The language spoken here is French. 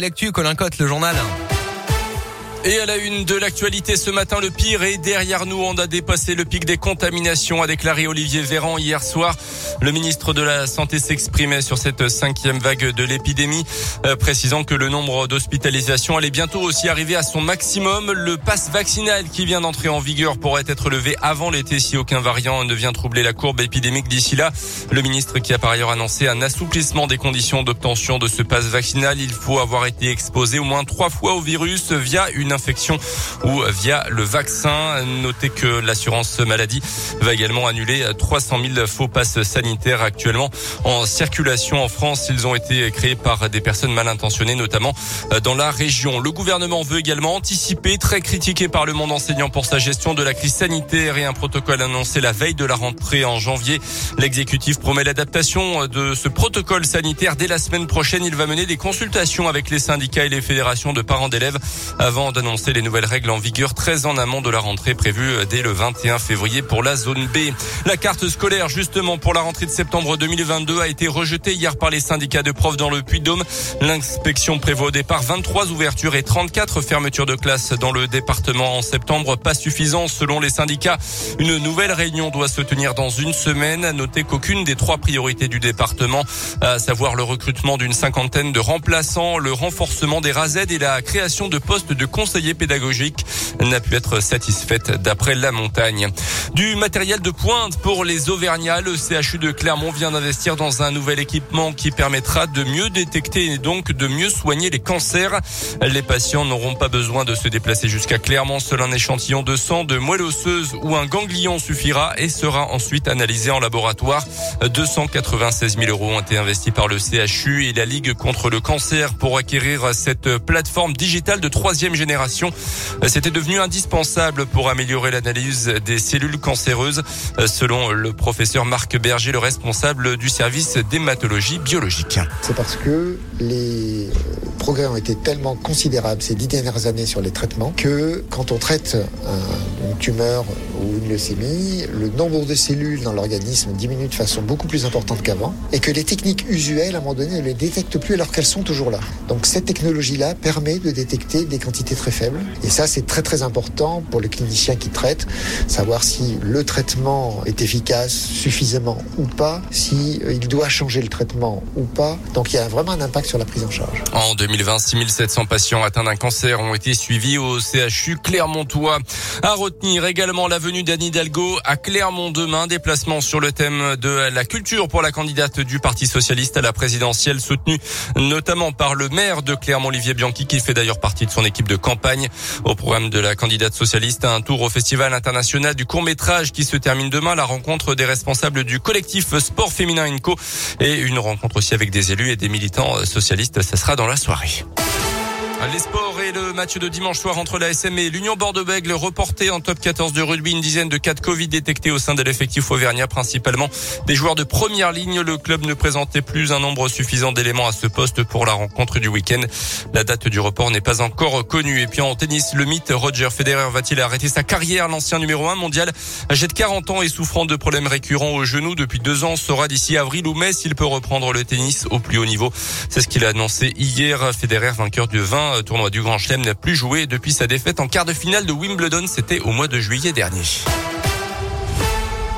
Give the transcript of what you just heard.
L'actu Colin Cotte, le journal. Et à la une de l'actualité ce matin, le pire est derrière nous. On a dépassé le pic des contaminations, a déclaré Olivier Véran hier soir. Le ministre de la Santé s'exprimait sur cette cinquième vague de l'épidémie, euh, précisant que le nombre d'hospitalisations allait bientôt aussi arriver à son maximum. Le pass vaccinal qui vient d'entrer en vigueur pourrait être levé avant l'été si aucun variant ne vient troubler la courbe épidémique d'ici là. Le ministre qui a par ailleurs annoncé un assouplissement des conditions d'obtention de ce pass vaccinal. Il faut avoir été exposé au moins trois fois au virus via une infection ou via le vaccin. Notez que l'assurance maladie va également annuler 300 000 faux passes sanitaires actuellement en circulation en France. Ils ont été créés par des personnes mal intentionnées, notamment dans la région. Le gouvernement veut également anticiper, très critiqué par le monde enseignant pour sa gestion de la crise sanitaire et un protocole annoncé la veille de la rentrée en janvier. L'exécutif promet l'adaptation de ce protocole sanitaire dès la semaine prochaine. Il va mener des consultations avec les syndicats et les fédérations de parents d'élèves avant d'annoncer les nouvelles règles en vigueur très en amont de la rentrée prévue dès le 21 février pour la zone B. La carte scolaire justement pour la rentrée de septembre 2022 a été rejetée hier par les syndicats de profs dans le Puy-de-Dôme. L'inspection prévoit au départ 23 ouvertures et 34 fermetures de classes dans le département en septembre. Pas suffisant selon les syndicats. Une nouvelle réunion doit se tenir dans une semaine. Notez qu'aucune des trois priorités du département, à savoir le recrutement d'une cinquantaine de remplaçants, le renforcement des RASED et la création de postes de conseiller pédagogique n'a pu être satisfaite d'après la montagne. Du matériel de pointe pour les Auvergnats, le CHU de Clermont vient d'investir dans un nouvel équipement qui permettra de mieux détecter et donc de mieux soigner les cancers. Les patients n'auront pas besoin de se déplacer jusqu'à Clermont. Seul un échantillon de sang, de moelle osseuse ou un ganglion suffira et sera ensuite analysé en laboratoire. 296 000 euros ont été investis par le CHU et la Ligue contre le cancer pour acquérir cette plateforme digitale de troisième génération. C'était devenu indispensable pour améliorer l'analyse des cellules cancéreuses, selon le professeur Marc Berger, le responsable du service d'hématologie biologique. C'est parce que les progrès ont été tellement considérables ces dix dernières années sur les traitements que quand on traite une tumeur ou une leucémie, le nombre de cellules dans l'organisme diminue de façon beaucoup plus importante qu'avant et que les techniques usuelles, à un moment donné, ne les détectent plus alors qu'elles sont toujours là. Donc cette technologie-là permet de détecter des quantités très faibles et ça c'est très très important pour le clinicien qui traite, savoir si le traitement est efficace suffisamment ou pas, si il doit changer le traitement ou pas. Donc il y a vraiment un impact sur la prise en charge. En 2020, 6700 patients atteints d'un cancer ont été suivis au CHU Clermontois. À également la venue d'Anne Hidalgo à Clermont demain. Déplacement sur le thème de la culture pour la candidate du Parti Socialiste à la présidentielle soutenue notamment par le maire de Clermont, Olivier Bianchi, qui fait d'ailleurs partie de son équipe de campagne. Au programme de la candidate socialiste, un tour au Festival international du court métrage qui se termine demain, la rencontre des responsables du collectif Sport Féminin INCO et une rencontre aussi avec des élus et des militants socialistes. Ça sera dans la soirée. Les sports et le match de dimanche soir entre la SM et l'Union Bordeaux-Bègles reporté en top 14 de rugby. Une dizaine de cas de Covid détectés au sein de l'effectif auvergnat, principalement des joueurs de première ligne. Le club ne présentait plus un nombre suffisant d'éléments à ce poste pour la rencontre du week-end. La date du report n'est pas encore connue. Et puis en tennis, le mythe Roger Federer va-t-il arrêter sa carrière? L'ancien numéro 1 mondial, âgé de 40 ans et souffrant de problèmes récurrents au genou depuis deux ans, saura d'ici avril ou mai s'il peut reprendre le tennis au plus haut niveau. C'est ce qu'il a annoncé hier. Federer, vainqueur du 20 tournoi du Grand Chelem n'a plus joué depuis sa défaite en quart de finale de Wimbledon. C'était au mois de juillet dernier.